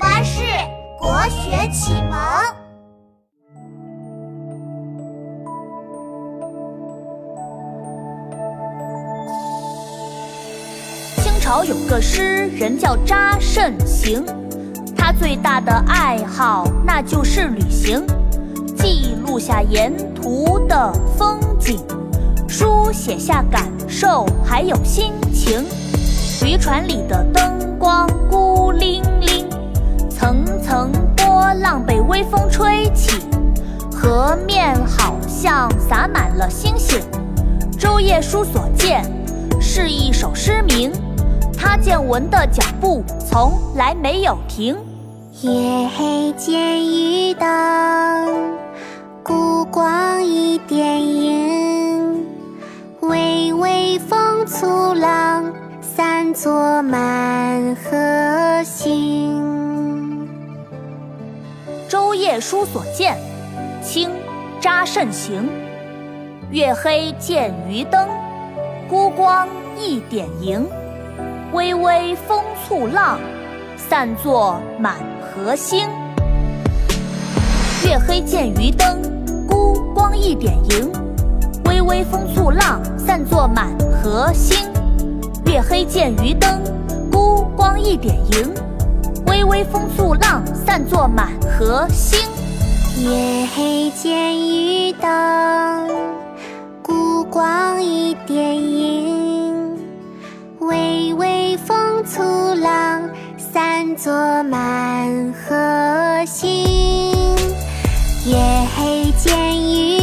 巴士国学启蒙。清朝有个诗人叫查慎行，他最大的爱好那就是旅行，记录下沿途的风景，书写下感受还有心情。渔船里的灯被微风吹起，河面好像洒满了星星。舟夜书所见是一首诗名，他见闻的脚步从来没有停。夜黑见渔灯，孤光一点萤，微微风簇浪。散作满河星。夜书所见，清·查慎行。月黑见渔灯，孤光一点萤。微微风簇浪，散作满河星。月黑见渔灯，孤光一点萤。微微风簇浪，散作满河星。月黑见渔灯，孤光一点萤。微微风簇浪，散作满河星。月黑见渔灯，孤光一点萤。微微风簇浪，散作满河星。夜黑见渔。